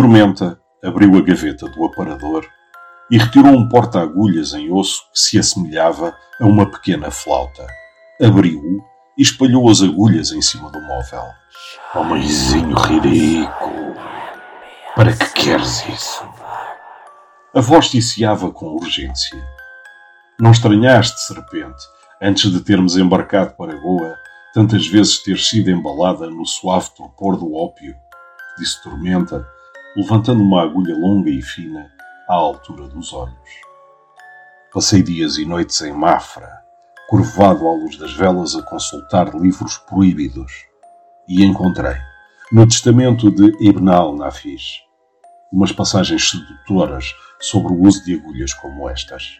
Tormenta abriu a gaveta do aparador e retirou um porta-agulhas em osso que se assemelhava a uma pequena flauta. Abriu-o e espalhou as agulhas em cima do móvel. Homemzinho ridículo! Para que queres isso? A voz ticiava com urgência. Não estranhaste, serpente, antes de termos embarcado para Goa, tantas vezes ter sido embalada no suave torpor do ópio? Disse Tormenta, levantando uma agulha longa e fina à altura dos olhos. Passei dias e noites em Mafra, curvado à luz das velas a consultar livros proibidos, e encontrei, no testamento de Ibn al-Nafis, umas passagens sedutoras sobre o uso de agulhas como estas.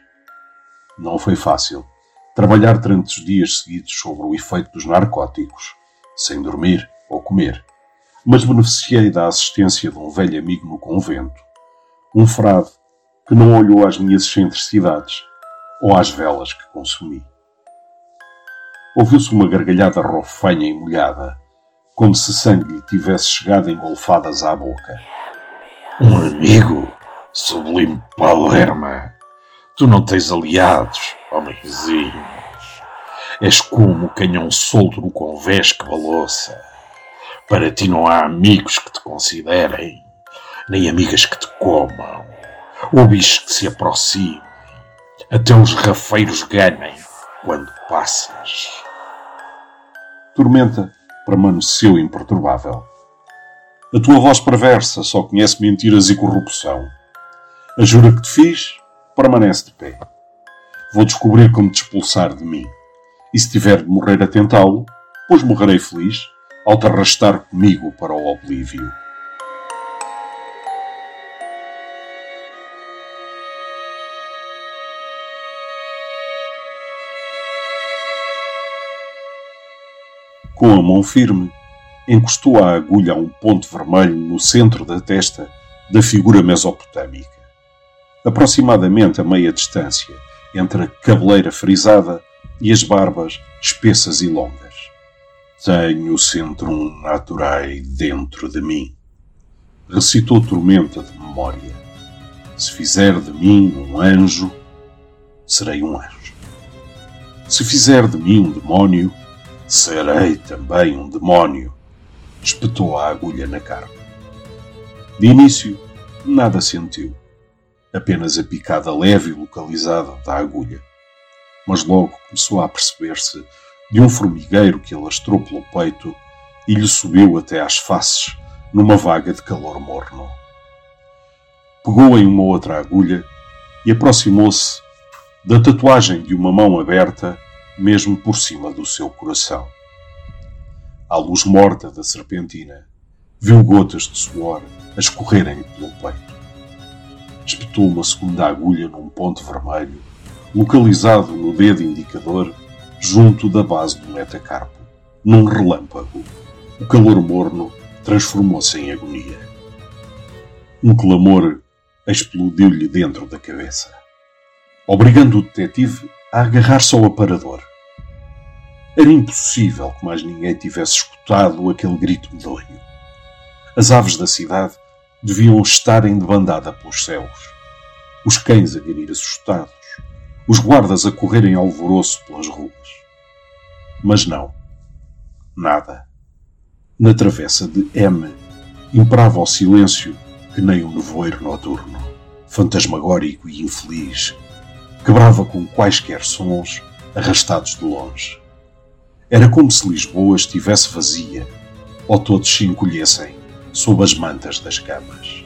Não foi fácil trabalhar tantos dias seguidos sobre o efeito dos narcóticos, sem dormir ou comer mas beneficiei da assistência de um velho amigo no convento, um frade que não olhou às minhas excentricidades ou às velas que consumi. Ouviu-se uma gargalhada rofanha e molhada, como se sangue lhe tivesse chegado engolfadas à boca. Um amigo? Sublime Palerma! Tu não tens aliados, homenzinho. És como o canhão solto no convés que balouça. Para ti não há amigos que te considerem, nem amigas que te comam, ou bichos que se aproximem. Até os rafeiros ganhem quando passas. Tormenta permaneceu imperturbável. A tua voz perversa só conhece mentiras e corrupção. A jura que te fiz permanece de pé. Vou descobrir como te expulsar de mim. E se tiver de morrer a tentá-lo, pois morrerei feliz ao te arrastar comigo para o oblívio. Com a mão firme, encostou a agulha a um ponto vermelho no centro da testa da figura mesopotâmica, aproximadamente a meia distância entre a cabeleira frisada e as barbas espessas e longas. Tenho centrum naturae dentro de mim. Recitou Tormenta de memória. Se fizer de mim um anjo, serei um anjo. Se fizer de mim um demónio, serei também um demónio. Espetou a agulha na carne. De início, nada sentiu. Apenas a picada leve e localizada da agulha. Mas logo começou a perceber-se de um formigueiro que alastrou pelo peito e lhe subiu até às faces numa vaga de calor morno. Pegou em uma outra agulha e aproximou-se da tatuagem de uma mão aberta mesmo por cima do seu coração. À luz morta da serpentina, viu gotas de suor a escorrerem pelo peito. Espetou uma segunda agulha num ponto vermelho, localizado no dedo indicador junto da base do metacarpo. Num relâmpago, o calor morno transformou-se em agonia. Um clamor explodiu-lhe dentro da cabeça, obrigando o detetive a agarrar-se ao aparador. Era impossível que mais ninguém tivesse escutado aquele grito medonho. As aves da cidade deviam estar em debandada pelos céus. Os cães a ganir assustados, os guardas a correrem alvoroço pelas ruas. Mas não. Nada. Na travessa de M imperava o silêncio que nem um nevoeiro noturno, fantasmagórico e infeliz, quebrava com quaisquer sons arrastados de longe. Era como se Lisboa estivesse vazia, ou todos se encolhessem sob as mantas das camas.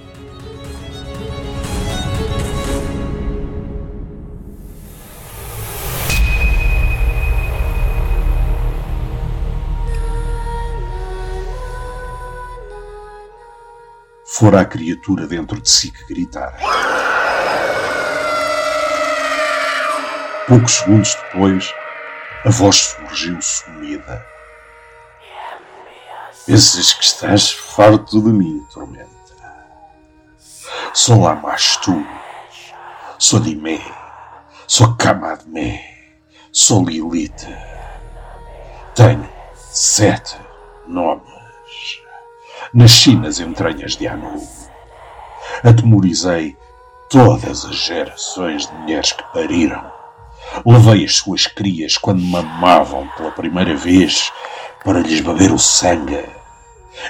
Fora a criatura dentro de si que gritara. Poucos segundos depois, a voz surgiu sumida. Pensas que estás farto de mim, tormenta. Sou lá mais tu. Sou mim. Sou mim. Sou Lilith. Tenho sete nomes. Nasci nas entranhas de Anu. Atemorizei todas as gerações de mulheres que pariram. Levei as suas crias quando mamavam pela primeira vez para lhes beber o sangue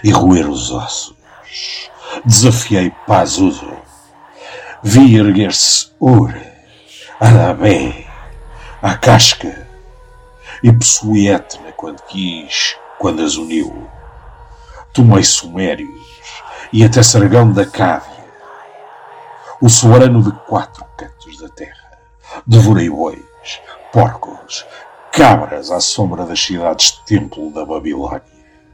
e roer os ossos. Desafiei Pazuzu. Vi erguer-se Ur, Arabé, a casca e possuí Etna quando quis, quando as uniu. Tomei Sumérios e até Sargão da Cávia, o soberano de quatro cantos da terra. Devorei bois, porcos, cabras à sombra das cidades templo da Babilônia.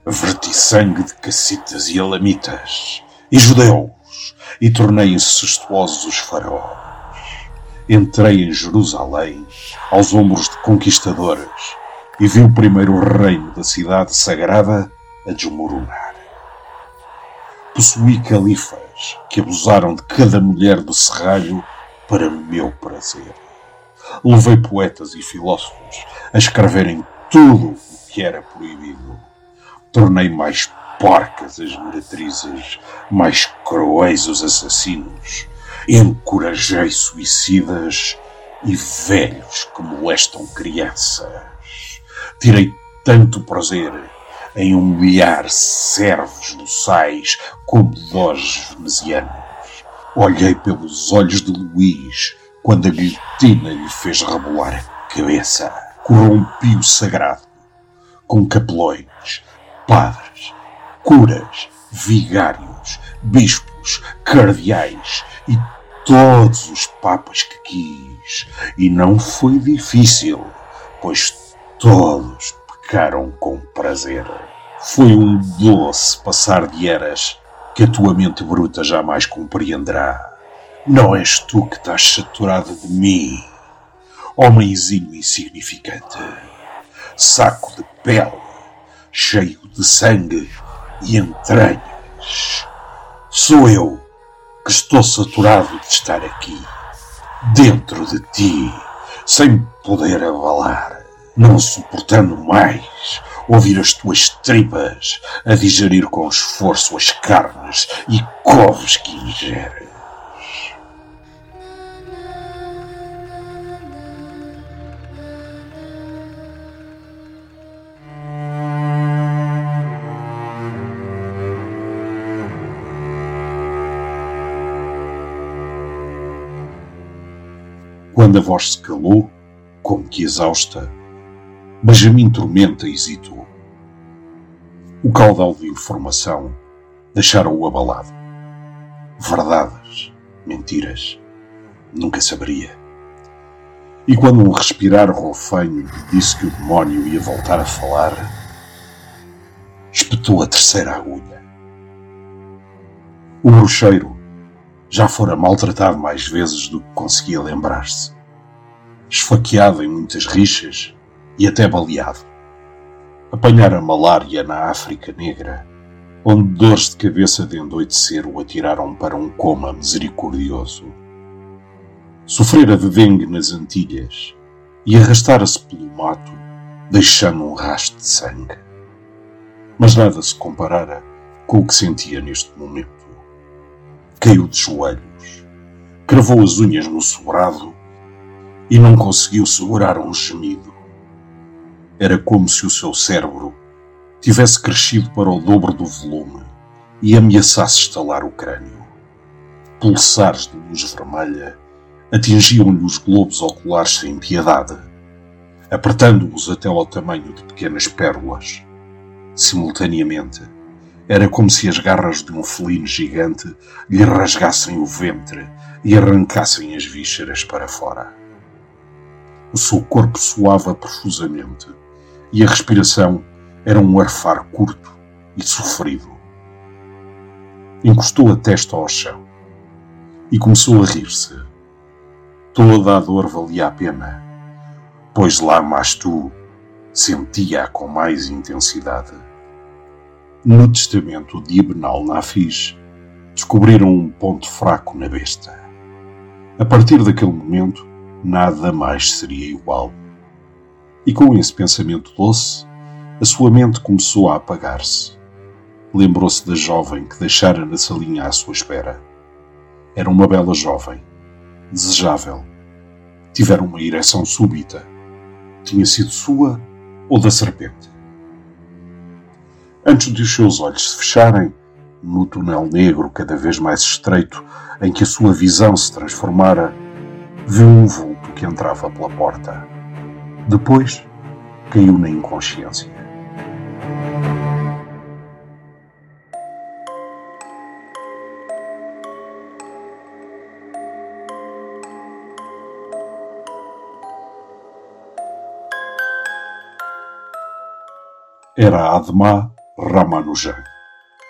Verti sangue de cacitas e alamitas e judeus e tornei incestuosos os faraós. Entrei em Jerusalém aos ombros de conquistadores e vi o primeiro reino da cidade sagrada a desmoronar. Possuí califas que abusaram de cada mulher do serralho para meu prazer. Levei poetas e filósofos a escreverem tudo o que era proibido. Tornei mais porcas as meretrizes, mais cruéis os assassinos. Encorajei suicidas e velhos que molestam crianças. Tirei tanto prazer em humilhar servos doçais como doges venezianos. Olhei pelos olhos de Luís quando a guilhotina lhe fez rebolar a cabeça. Corrompi o sagrado com capelões, padres, curas, vigários, bispos, cardeais e todos os papas que quis. E não foi difícil, pois todos pecaram com prazer. Foi um doce passar de eras que a tua mente bruta jamais compreenderá. Não és tu que estás saturado de mim, homenzinho insignificante, saco de pele, cheio de sangue e entranhas. Sou eu que estou saturado de estar aqui, dentro de ti, sem poder abalar não suportando mais ouvir as tuas tripas a digerir com esforço as carnes e couves que ingeres. Quando a voz se calou, como que exausta, Benjamin Tormenta hesitou. O caudal de informação deixaram-o abalado. Verdades, mentiras, nunca saberia. E quando um respirar roufanho lhe disse que o demónio ia voltar a falar, espetou a terceira agulha. O bruxeiro já fora maltratado mais vezes do que conseguia lembrar-se. Esfaqueado em muitas rixas, e até baleado. Apanhara malária na África Negra, onde dores de cabeça de endoidecer o atiraram para um coma misericordioso. Sofrera de dengue nas Antilhas e arrastara-se pelo mato, deixando um rastro de sangue. Mas nada se comparara com o que sentia neste momento. Caiu de joelhos, cravou as unhas no sobrado e não conseguiu segurar um gemido. Era como se o seu cérebro tivesse crescido para o dobro do volume e ameaçasse estalar o crânio. Pulsares de luz vermelha atingiam-lhe os globos oculares sem piedade, apertando-os até ao tamanho de pequenas pérolas. Simultaneamente, era como se as garras de um felino gigante lhe rasgassem o ventre e arrancassem as vísceras para fora. O seu corpo suava profusamente e a respiração era um arfar curto e sofrido. Encostou a testa ao chão e começou a rir-se. Toda a dor valia a pena, pois lá mais tu sentia-a com mais intensidade. No testamento de Ibn al-Nafis, descobriram um ponto fraco na besta. A partir daquele momento, nada mais seria igual. E com esse pensamento doce, a sua mente começou a apagar-se. Lembrou-se da jovem que deixara na salinha à sua espera. Era uma bela jovem, desejável. Tivera uma ereção súbita. Tinha sido sua ou da serpente? Antes de os seus olhos se fecharem, no túnel negro cada vez mais estreito em que a sua visão se transformara, viu um vulto que entrava pela porta. Depois, caiu na inconsciência. Era Adma Ramanujan,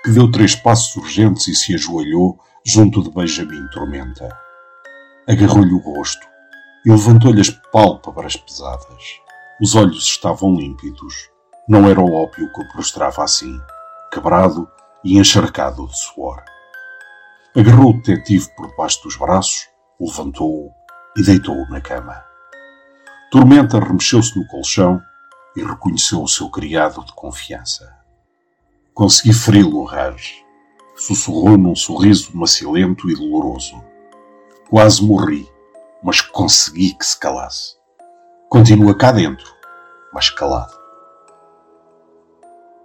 que deu três passos urgentes e se ajoelhou junto de Benjamin Tormenta. Agarrou-lhe o rosto e levantou-lhe as pálpebras pesadas. Os olhos estavam límpidos. Não era o ópio que o prostrava assim, quebrado e encharcado de suor. Agarrou o detetive por baixo dos braços, levantou-o e deitou-o na cama. Tormenta remexeu-se no colchão e reconheceu o seu criado de confiança. Consegui feri-lo, Raj. Sussurrou num sorriso macilento e doloroso. Quase morri, mas consegui que se calasse. Continua cá dentro, mas calado.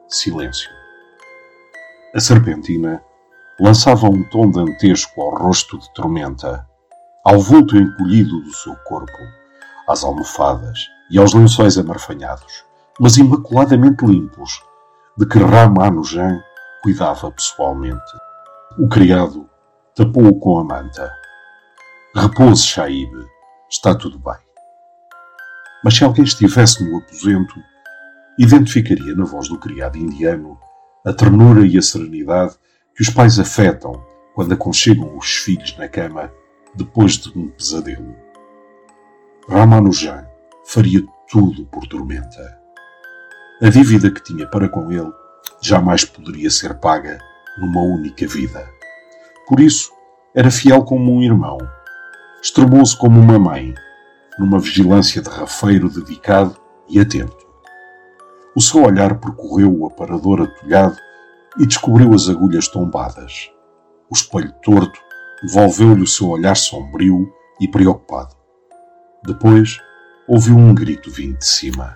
Silêncio. A serpentina lançava um tom dantesco ao rosto de tormenta, ao vulto encolhido do seu corpo, às almofadas e aos lençóis amarfanhados, mas imaculadamente limpos, de que Ramanujan cuidava pessoalmente. O criado tapou-o com a manta. Repouse, Shaib. Está tudo bem. Mas se alguém estivesse no aposento, identificaria na voz do criado indiano a ternura e a serenidade que os pais afetam quando aconchegam os filhos na cama depois de um pesadelo. Ramanujan faria tudo por Tormenta. A dívida que tinha para com ele jamais poderia ser paga numa única vida. Por isso, era fiel como um irmão, extremou-se como uma mãe, numa vigilância de rafeiro dedicado e atento. O seu olhar percorreu o aparador atulhado e descobriu as agulhas tombadas. O espelho torto devolveu-lhe o seu olhar sombrio e preocupado. Depois, ouviu um grito vindo de cima.